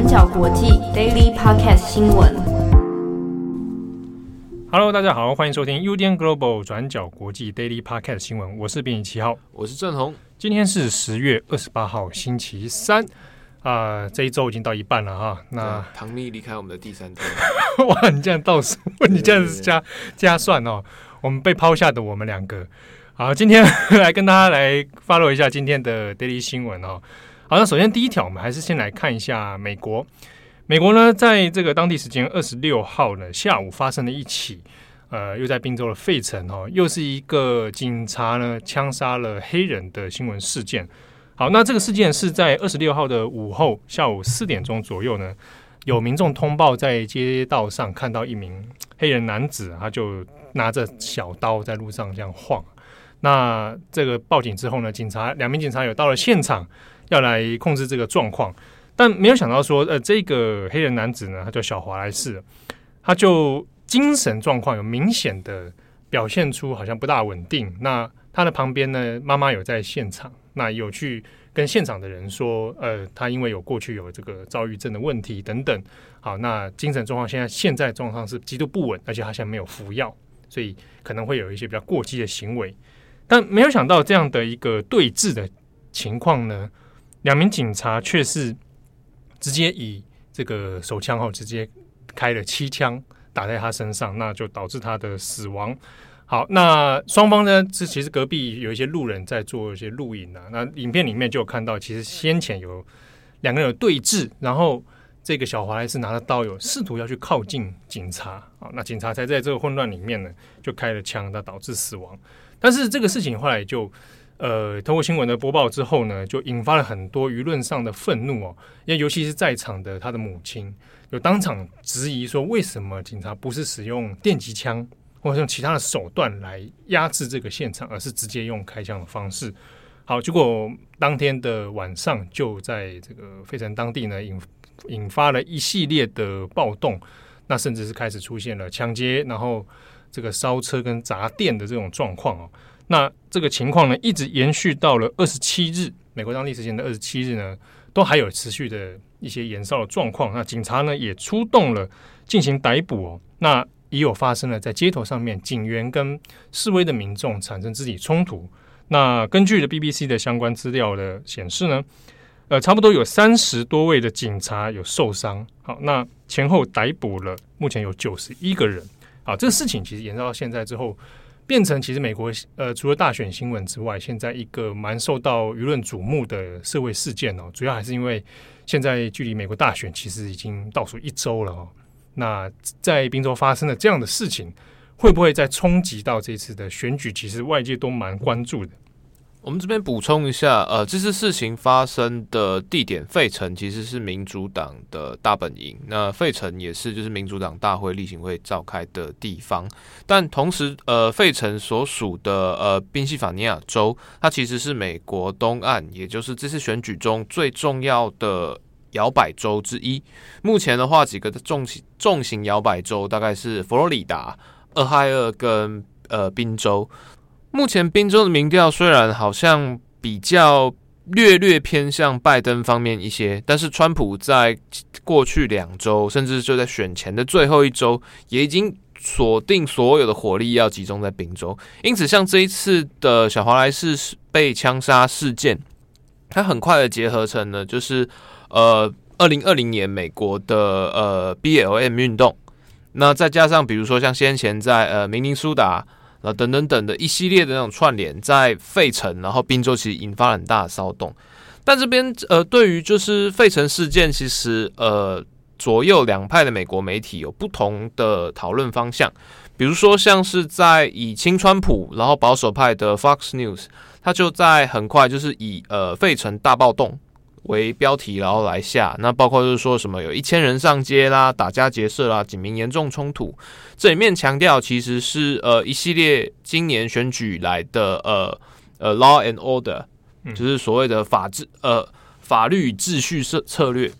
转角国际 Daily Podcast 新闻。Hello，大家好，欢迎收听 UDN Global 转角国际 Daily Podcast 新闻。我是编辑七号，我是郑红。今天是十月二十八号，星期三啊、呃，这一周已经到一半了哈。那唐蜜离开我们的第三天，哇，你这样倒数，你这样子加加算哦，我们被抛下的我们两个。好，今天 来跟大家来 follow 一下今天的 Daily 新闻哦。好，那首先第一条，我们还是先来看一下美国。美国呢，在这个当地时间二十六号呢下午发生了一起，呃，又在宾州的费城哦，又是一个警察呢枪杀了黑人的新闻事件。好，那这个事件是在二十六号的午后下午四点钟左右呢，有民众通报在街道上看到一名黑人男子，他就拿着小刀在路上这样晃。那这个报警之后呢，警察两名警察有到了现场，要来控制这个状况，但没有想到说，呃，这个黑人男子呢，他叫小华莱士，他就精神状况有明显的表现出好像不大稳定。那他的旁边呢，妈妈有在现场，那有去跟现场的人说，呃，他因为有过去有这个躁郁症的问题等等，好，那精神状况现在现在状况是极度不稳，而且他现在没有服药，所以可能会有一些比较过激的行为。但没有想到这样的一个对峙的情况呢，两名警察却是直接以这个手枪后直接开了七枪打在他身上，那就导致他的死亡。好，那双方呢，这其实隔壁有一些路人在做一些录影啊，那影片里面就有看到，其实先前有两个人有对峙，然后这个小华莱士拿着刀有试图要去靠近警察，好，那警察才在这个混乱里面呢就开了枪，那导致死亡。但是这个事情后来就，呃，通过新闻的播报之后呢，就引发了很多舆论上的愤怒哦。因为尤其是在场的他的母亲，有当场质疑说，为什么警察不是使用电击枪或者用其他的手段来压制这个现场，而是直接用开枪的方式？好，结果当天的晚上就在这个费城当地呢，引引发了一系列的暴动，那甚至是开始出现了抢劫，然后。这个烧车跟砸店的这种状况哦，那这个情况呢，一直延续到了二十七日，美国当地时间的二十七日呢，都还有持续的一些延烧的状况。那警察呢也出动了进行逮捕哦，那也有发生了在街头上面警员跟示威的民众产生肢体冲突。那根据的 BBC 的相关资料的显示呢，呃，差不多有三十多位的警察有受伤。好，那前后逮捕了目前有九十一个人。啊，这个事情其实延烧到现在之后，变成其实美国呃，除了大选新闻之外，现在一个蛮受到舆论瞩目的社会事件哦。主要还是因为现在距离美国大选其实已经倒数一周了哦。那在宾州发生了这样的事情，会不会再冲击到这次的选举？其实外界都蛮关注的。我们这边补充一下，呃，这次事情发生的地点费城其实是民主党的大本营，那费城也是就是民主党大会例行会召开的地方。但同时，呃，费城所属的呃宾夕法尼亚州，它其实是美国东岸，也就是这次选举中最重要的摇摆州之一。目前的话，几个重型重型摇摆州大概是佛罗里达、俄亥俄跟呃宾州。目前宾州的民调虽然好像比较略略偏向拜登方面一些，但是川普在过去两周，甚至就在选前的最后一周，也已经锁定所有的火力要集中在宾州。因此，像这一次的小华莱士被枪杀事件，它很快的结合成了就是呃，二零二零年美国的呃 BLM 运动，那再加上比如说像先前在呃明尼苏达。啊，等等等的一系列的那种串联，在费城，然后宾州其实引发了很大的骚动。但这边呃，对于就是费城事件，其实呃，左右两派的美国媒体有不同的讨论方向。比如说，像是在以亲川普，然后保守派的 Fox News，他就在很快就是以呃费城大暴动。为标题，然后来下，那包括就是说什么有一千人上街啦，打家劫舍啦，警民严重冲突。这里面强调其实是呃一系列今年选举以来的呃呃 law and order，就是所谓的法治呃法律与秩序策策略。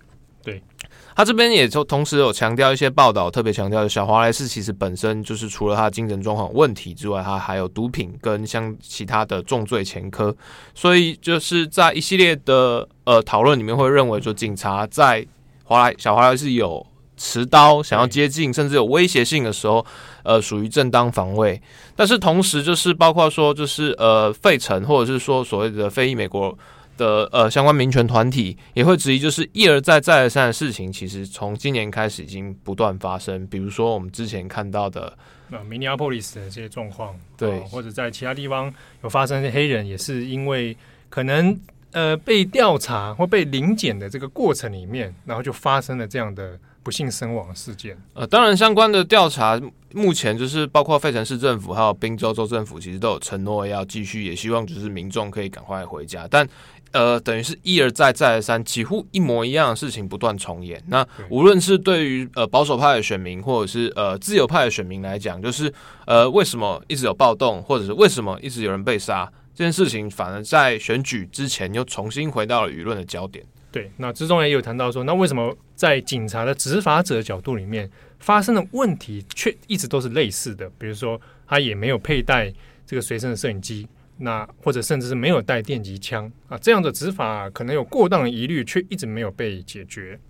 他这边也就同时有强调一些报道，特别强调小华莱士其实本身就是除了他精神状况问题之外，他还有毒品跟像其他的重罪前科，所以就是在一系列的呃讨论里面会认为说，警察在华莱小华莱士有持刀想要接近，甚至有威胁性的时候，呃，属于正当防卫。但是同时就是包括说，就是呃，费城或者是说所谓的非裔美国的呃相关民权团体也会质疑，就是一而再再而三的事情，其实从今年开始已经不断发生。比如说我们之前看到的。呃 Minneapolis 的这些状况，对、哦，或者在其他地方有发生的黑人，也是因为可能呃被调查或被临检的这个过程里面，然后就发生了这样的不幸身亡事件。呃，当然相关的调查目前就是包括费城市政府还有宾州州政府，其实都有承诺要继续，也希望就是民众可以赶快回家，但。呃，等于是一而再，再而三，几乎一模一样的事情不断重演。那无论是对于呃保守派的选民，或者是呃自由派的选民来讲，就是呃为什么一直有暴动，或者是为什么一直有人被杀，这件事情反而在选举之前又重新回到了舆论的焦点。对，那之中也有谈到说，那为什么在警察的执法者角度里面发生的问题却一直都是类似的？比如说，他也没有佩戴这个随身的摄影机。那或者甚至是没有带电击枪啊，这样的执法可能有过当的疑虑，却一直没有被解决。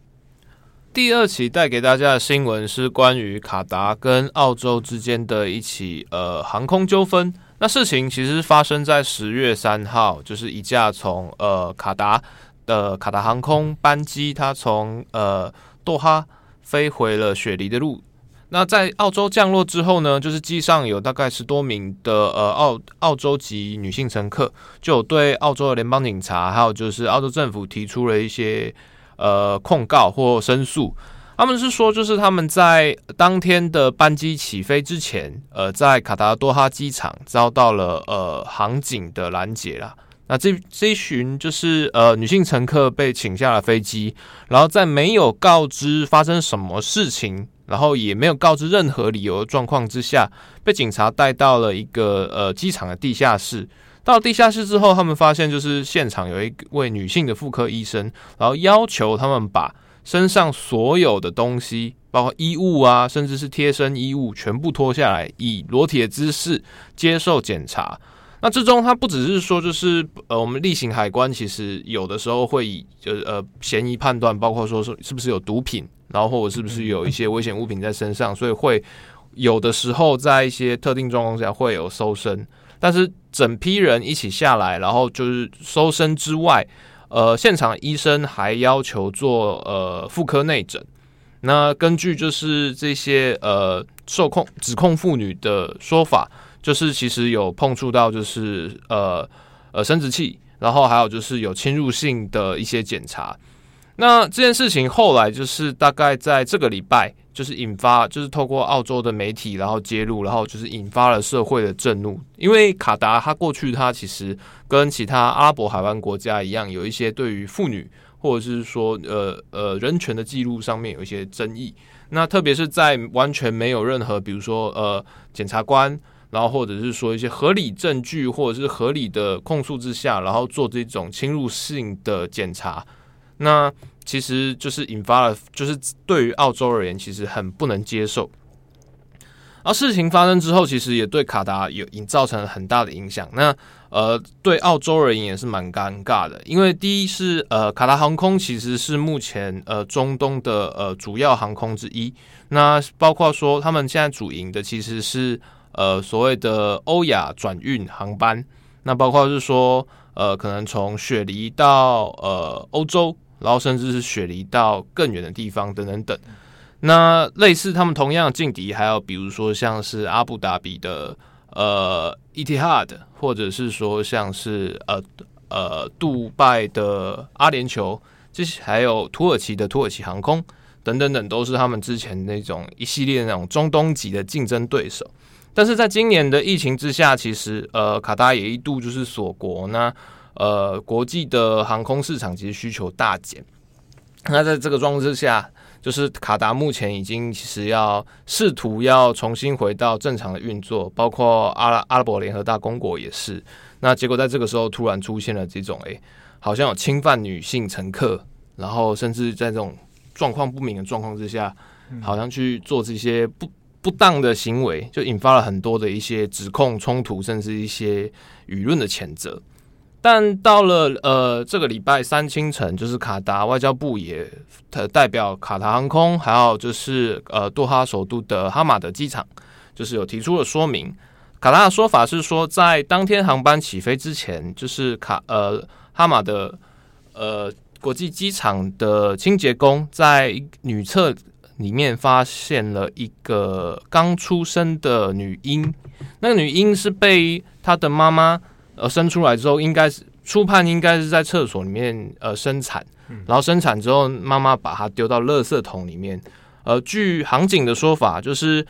第二起带给大家的新闻是关于卡达跟澳洲之间的一起呃航空纠纷。那事情其实发生在十月三号，就是一架从呃卡达的卡达航空班机，它从呃多哈飞回了雪梨的路。那在澳洲降落之后呢，就是机上有大概十多名的呃澳澳洲籍女性乘客，就有对澳洲的联邦警察还有就是澳洲政府提出了一些呃控告或申诉。他们是说，就是他们在当天的班机起飞之前，呃，在卡达多哈机场遭到了呃航警的拦截啦。那这这一群就是呃女性乘客被请下了飞机，然后在没有告知发生什么事情。然后也没有告知任何理由的状况之下，被警察带到了一个呃机场的地下室。到了地下室之后，他们发现就是现场有一位女性的妇科医生，然后要求他们把身上所有的东西，包括衣物啊，甚至是贴身衣物，全部脱下来，以裸体的姿势接受检查。那之中，他不只是说，就是呃，我们例行海关其实有的时候会以就是呃嫌疑判断，包括说是是不是有毒品。然后或者是不是有一些危险物品在身上，所以会有的时候在一些特定状况下会有搜身，但是整批人一起下来，然后就是搜身之外，呃，现场医生还要求做呃妇科内诊。那根据就是这些呃受控指控妇女的说法，就是其实有碰触到就是呃呃生殖器，然后还有就是有侵入性的一些检查。那这件事情后来就是大概在这个礼拜，就是引发，就是透过澳洲的媒体然后揭露，然后就是引发了社会的震怒。因为卡达它过去它其实跟其他阿拉伯海湾国家一样，有一些对于妇女或者是说呃呃人权的记录上面有一些争议。那特别是在完全没有任何比如说呃检察官，然后或者是说一些合理证据或者是合理的控诉之下，然后做这种侵入性的检查。那其实就是引发了，就是对于澳洲而言，其实很不能接受。而事情发生之后，其实也对卡达有引造成了很大的影响。那呃，对澳洲而言也是蛮尴尬的，因为第一是呃，卡达航空其实是目前呃中东的呃主要航空之一。那包括说他们现在主营的其实是呃所谓的欧亚转运航班。那包括是说呃，可能从雪梨到呃欧洲。然后甚至是雪梨到更远的地方等等等。那类似他们同样的劲敌，还有比如说像是阿布达比的呃 Etihad，或者是说像是呃呃杜拜的阿联酋，这些还有土耳其的土耳其航空等等等，都是他们之前那种一系列那种中东级的竞争对手。但是在今年的疫情之下，其实呃卡达也一度就是锁国那。呃，国际的航空市场其实需求大减。那在这个状况之下，就是卡达目前已经其实要试图要重新回到正常的运作，包括阿拉阿拉伯联合大公国也是。那结果在这个时候突然出现了这种，诶，好像有侵犯女性乘客，然后甚至在这种状况不明的状况之下，好像去做这些不不当的行为，就引发了很多的一些指控冲突，甚至一些舆论的谴责。但到了呃这个礼拜三清晨，就是卡达外交部也代表卡达航空，还有就是呃多哈首都的哈马德机场，就是有提出了说明。卡达的说法是说，在当天航班起飞之前，就是卡呃哈马德呃国际机场的清洁工在女厕里面发现了一个刚出生的女婴，那个女婴是被她的妈妈。呃，生出来之后，应该是初判应该是在厕所里面呃生产，然后生产之后，妈妈把它丢到垃圾桶里面。呃，据航警的说法，就是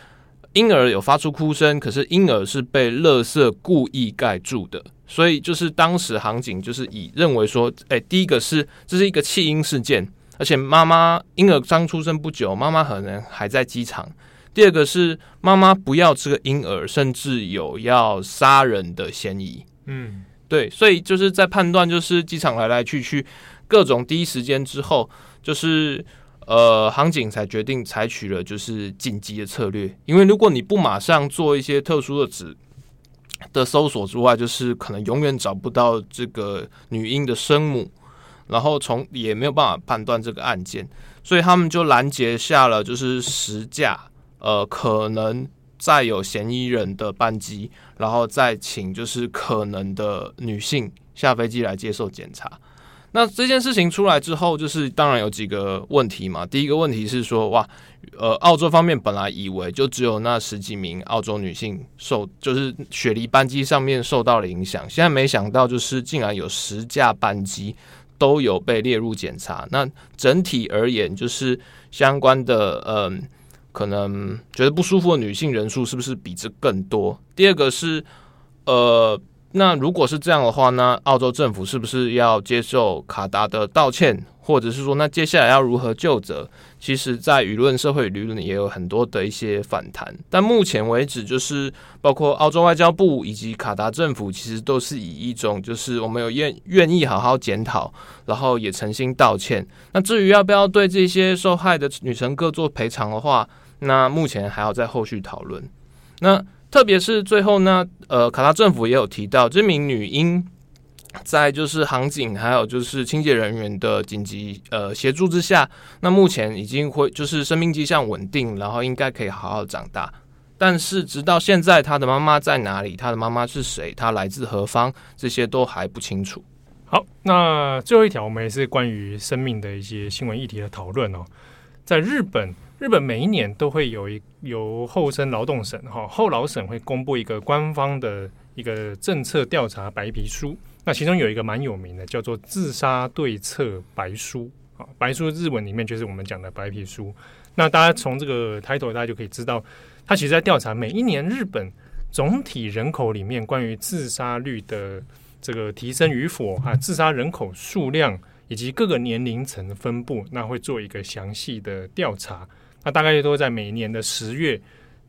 婴儿有发出哭声，可是婴儿是被垃圾故意盖住的，所以就是当时航警就是以认为说，哎、欸，第一个是这是一个弃婴事件，而且妈妈婴儿刚出生不久，妈妈可能还在机场。第二个是妈妈不要这个婴儿，甚至有要杀人的嫌疑。嗯，对，所以就是在判断，就是机场来来去去各种第一时间之后，就是呃，航警才决定采取了就是紧急的策略。因为如果你不马上做一些特殊的指的搜索之外，就是可能永远找不到这个女婴的生母，然后从也没有办法判断这个案件，所以他们就拦截下了就是十架呃可能。再有嫌疑人的班机，然后再请就是可能的女性下飞机来接受检查。那这件事情出来之后，就是当然有几个问题嘛。第一个问题是说，哇，呃，澳洲方面本来以为就只有那十几名澳洲女性受，就是雪梨班机上面受到了影响，现在没想到就是竟然有十架班机都有被列入检查。那整体而言，就是相关的，嗯、可能觉得不舒服的女性人数是不是比这更多？第二个是，呃，那如果是这样的话呢，澳洲政府是不是要接受卡达的道歉，或者是说，那接下来要如何就责？其实，在舆论、社会舆论也有很多的一些反弹。但目前为止，就是包括澳洲外交部以及卡达政府，其实都是以一种就是我们有愿愿意好好检讨，然后也诚心道歉。那至于要不要对这些受害的女乘客做赔偿的话，那目前还要在后续讨论。那特别是最后呢，呃，卡拉政府也有提到，这名女婴在就是航警还有就是清洁人员的紧急呃协助之下，那目前已经会就是生命迹象稳定，然后应该可以好好长大。但是直到现在，她的妈妈在哪里？她的妈妈是谁？她来自何方？这些都还不清楚。好，那最后一条，我们也是关于生命的一些新闻议题的讨论哦，在日本。日本每一年都会有一由厚生劳动省哈厚劳省会公布一个官方的一个政策调查白皮书，那其中有一个蛮有名的叫做自杀对策白书啊，白书日文里面就是我们讲的白皮书。那大家从这个抬头，大家就可以知道，它其实在调查每一年日本总体人口里面关于自杀率的这个提升与否啊，自杀人口数量以及各个年龄层的分布，那会做一个详细的调查。那大概都在每年的十月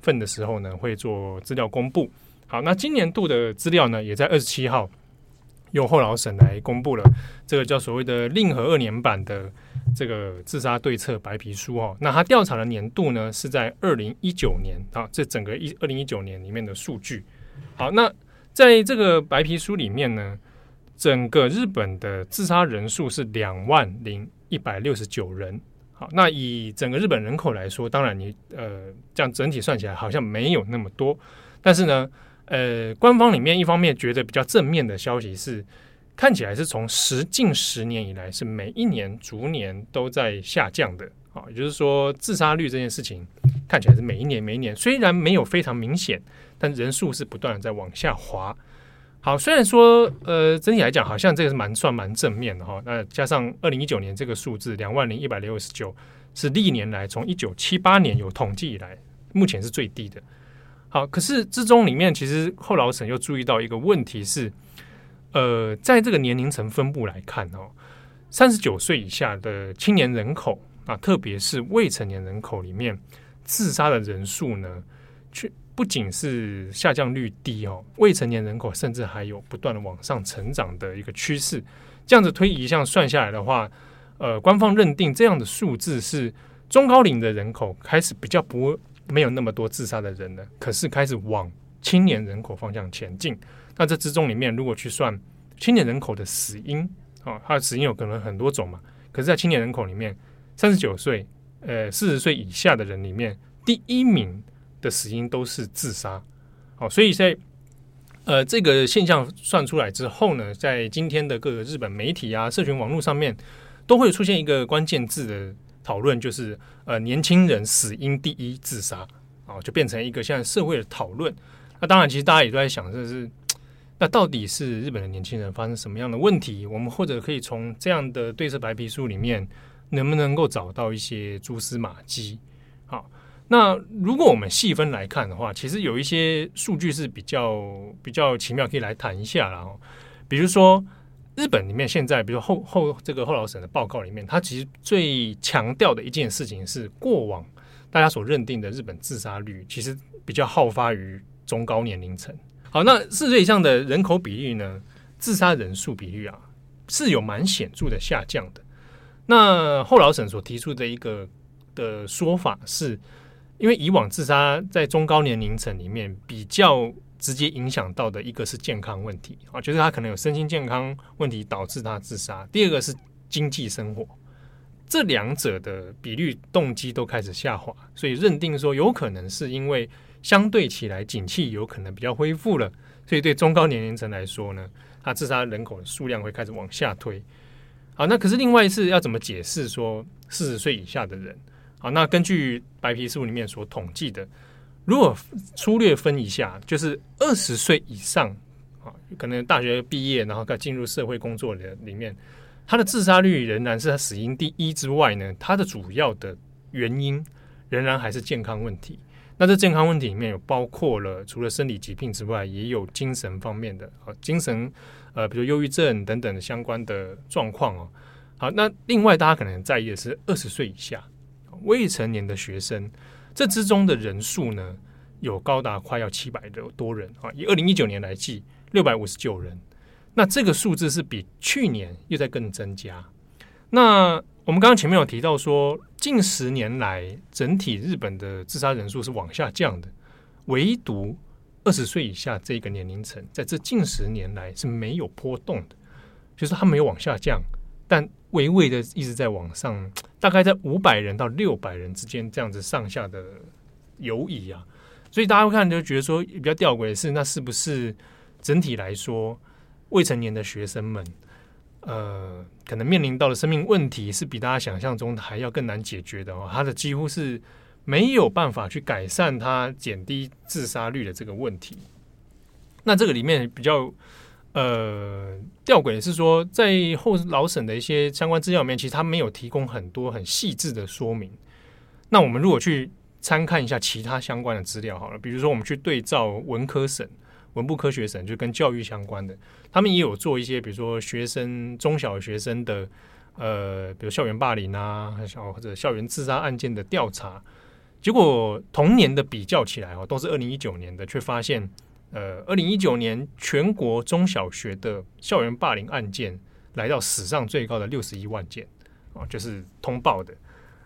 份的时候呢，会做资料公布。好，那今年度的资料呢，也在二十七号由厚劳省来公布了这个叫所谓的令和二年版的这个自杀对策白皮书哦。那他调查的年度呢是在二零一九年啊，这整个一二零一九年里面的数据。好，那在这个白皮书里面呢，整个日本的自杀人数是两万零一百六十九人。好，那以整个日本人口来说，当然你呃这样整体算起来好像没有那么多，但是呢，呃，官方里面一方面觉得比较正面的消息是，看起来是从十近十年以来是每一年逐年都在下降的，好，也就是说自杀率这件事情看起来是每一年每一年虽然没有非常明显，但人数是不断的在往下滑。好，虽然说，呃，整体来讲，好像这个是蛮算蛮正面的哈。那加上二零一九年这个数字两万零一百六十九，是历年来从一九七八年有统计以来，目前是最低的。好，可是之中里面，其实后老省又注意到一个问题是，呃，在这个年龄层分布来看哦，三十九岁以下的青年人口啊，特别是未成年人口里面，自杀的人数呢，却。不仅是下降率低哦，未成年人口甚至还有不断的往上成长的一个趋势。这样子推移，这样算下来的话，呃，官方认定这样的数字是中高龄的人口开始比较不没有那么多自杀的人了，可是开始往青年人口方向前进。那这之中里面，如果去算青年人口的死因啊，它的死因有可能很多种嘛。可是，在青年人口里面，三十九岁呃四十岁以下的人里面，第一名的死因都是自杀。好，所以在呃这个现象算出来之后呢，在今天的各个日本媒体啊、社群网络上面，都会出现一个关键字的讨论，就是呃年轻人死因第一自杀。啊，就变成一个现在社会的讨论。那当然，其实大家也都在想，这是那到底是日本的年轻人发生什么样的问题？我们或者可以从这样的对策白皮书里面，能不能够找到一些蛛丝马迹？好，那如果我们细分来看的话，其实有一些数据是比较比较奇妙，可以来谈一下啦。比如说，日本里面现在，比如后后这个后老省的报告里面，它其实最强调的一件事情是过往。大家所认定的日本自杀率，其实比较好发于中高年龄层。好，那四十岁以上的人口比例呢？自杀人数比率啊，是有蛮显著的下降的。那后老省所提出的一个的说法是，因为以往自杀在中高年龄层里面比较直接影响到的一个是健康问题啊，就是他可能有身心健康问题导致他自杀。第二个是经济生活。这两者的比率动机都开始下滑，所以认定说有可能是因为相对起来景气有可能比较恢复了，所以对中高年龄层来说呢，他自杀人口的数量会开始往下推。好，那可是另外一次要怎么解释说四十岁以下的人？好，那根据白皮书里面所统计的，如果粗略分一下，就是二十岁以上啊，可能大学毕业然后再进入社会工作的里面。他的自杀率仍然是他死因第一之外呢，他的主要的原因仍然还是健康问题。那这健康问题里面有包括了除了生理疾病之外，也有精神方面的啊，精神呃，比如忧郁症等等相关的状况哦。好，那另外大家可能在意的是二十岁以下未成年的学生，这之中的人数呢，有高达快要七百多人啊，以二零一九年来计，六百五十九人。那这个数字是比去年又在更增加。那我们刚刚前面有提到说，近十年来整体日本的自杀人数是往下降的，唯独二十岁以下这个年龄层，在这近十年来是没有波动的，就是它没有往下降，但微微的一直在往上，大概在五百人到六百人之间这样子上下的游移啊。所以大家会看就觉得说比较吊诡的是，那是不是整体来说？未成年的学生们，呃，可能面临到的生命问题是比大家想象中的还要更难解决的哦。他的几乎是没有办法去改善他减低自杀率的这个问题。那这个里面比较呃吊诡是说，在后老省的一些相关资料里面，其实他没有提供很多很细致的说明。那我们如果去参看一下其他相关的资料好了，比如说我们去对照文科省。文部科学省就跟教育相关的，他们也有做一些，比如说学生中小学生的，呃，比如校园霸凌啊，或者校园自杀案件的调查，结果同年的比较起来哦，都是二零一九年的，却发现，呃，二零一九年全国中小学的校园霸凌案件来到史上最高的六十一万件啊，就是通报的。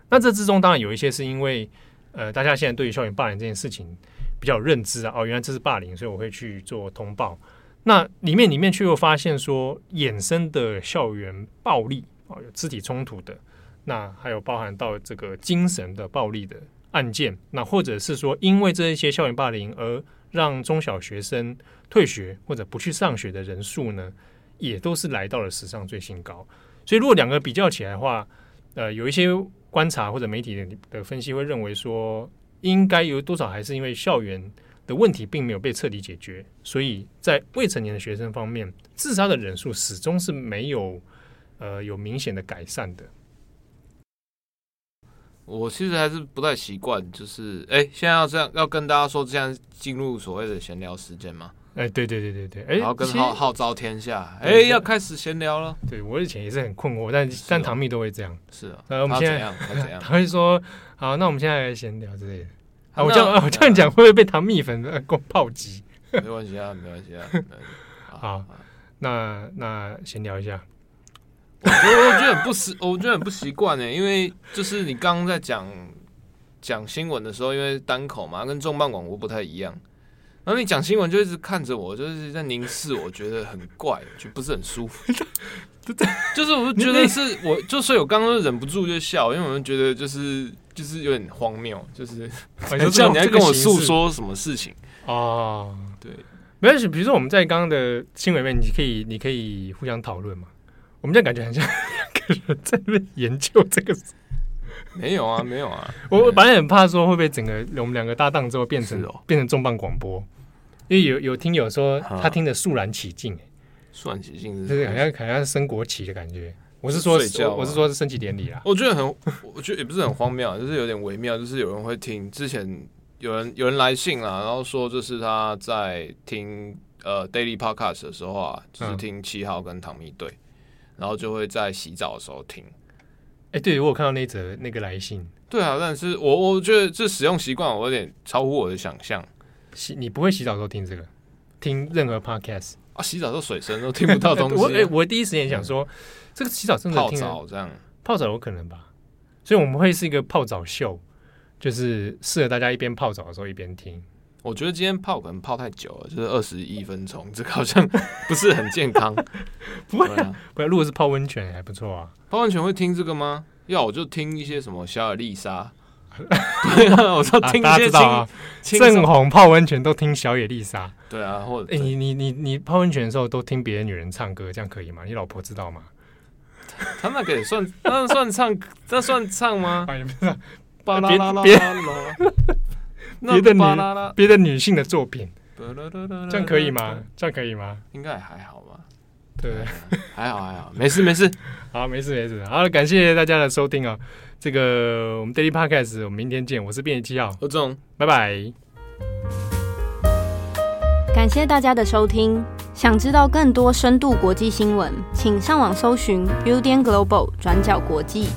那这之中当然有一些是因为，呃，大家现在对于校园霸凌这件事情。比较认知啊，哦，原来这是霸凌，所以我会去做通报。那里面里面却又发现说，衍生的校园暴力啊，有肢体冲突的，那还有包含到这个精神的暴力的案件，那或者是说，因为这一些校园霸凌而让中小学生退学或者不去上学的人数呢，也都是来到了史上最新高。所以如果两个比较起来的话，呃，有一些观察或者媒体的的分析会认为说。应该有多少还是因为校园的问题并没有被彻底解决，所以在未成年的学生方面，自杀的人数始终是没有呃有明显的改善的。我其实还是不太习惯，就是哎，现在要这样要跟大家说，这样进入所谓的闲聊时间吗？哎，对对对对对，哎，然后跟号号召天下，哎，要开始闲聊了。对，我以前也是很困惑，但但唐蜜都会这样。是啊，那，我们现在他怎样？他会说，好，那我们现在来闲聊之类的。啊，我这样我这样讲会不会被唐蜜粉的攻炮击？没关系啊，没关系啊。好，那那闲聊一下。我我觉得很不习，我觉得很不习惯呢，因为就是你刚刚在讲讲新闻的时候，因为单口嘛，跟重磅广播不太一样。然后你讲新闻就一直看着我，就是在凝视，我觉得很怪，就不是很舒服。就是我就觉得是我，就所以我刚刚忍不住就笑，因为我们觉得就是就是有点荒谬，就是 很像你在跟我诉说什么事情哦。对，没关系，比如说我们在刚刚的新闻里面，你可以你可以互相讨论嘛。我们这样感觉很像两个人在那边研究这个。没有啊，没有啊。我本来很怕说会不会整个我们两个搭档之后变成、哦、变成重磅广播，因为有有听友说他听得肃然起敬。肃然起敬，就是好像好像是升国旗的感觉。我是说，我是说是升旗典礼啦。我觉得很，我觉得也不是很荒谬，就是有点微妙。就是有人会听，之前有人有人来信啦，然后说就是他在听呃 Daily Podcast 的时候啊，就是听七号跟唐蜜队，然后就会在洗澡的时候听。哎，对，我有看到那则那个来信。对啊，但是我我觉得这使用习惯我有点超乎我的想象。洗你不会洗澡的时候听这个，听任何 Podcast。啊！洗澡时候水声都听不到东西。我哎，我第一时间想说，嗯、这个洗澡真的听泡澡这样，泡澡有可能吧？所以我们会是一个泡澡秀，就是适合大家一边泡澡的时候一边听。我觉得今天泡可能泡太久了，就是二十一分钟，这个好像不是很健康。不会啊，不要。如果是泡温泉还不错啊。泡温泉会听这个吗？要我就听一些什么小野丽莎。对啊，我说听一些、啊、大家知道啊，正红泡温泉都听小野丽莎。对啊，或者哎、欸，你你你你泡温泉的时候都听别的女人唱歌，这样可以吗？你老婆知道吗？他那个也算，那算唱，那算唱吗？巴拉拉拉，别别的女别的女性的作品，这样可以吗？这样可以吗？应该也还好吧。对，还好还好，没事 没事，好没事没事。好了，感谢大家的收听啊。这个我们 Daily Podcast，我们明天见。我是编辑七号，何总，拜拜。感谢大家的收听。想知道更多深度国际新闻，请上网搜寻 Udan Global 转角国际。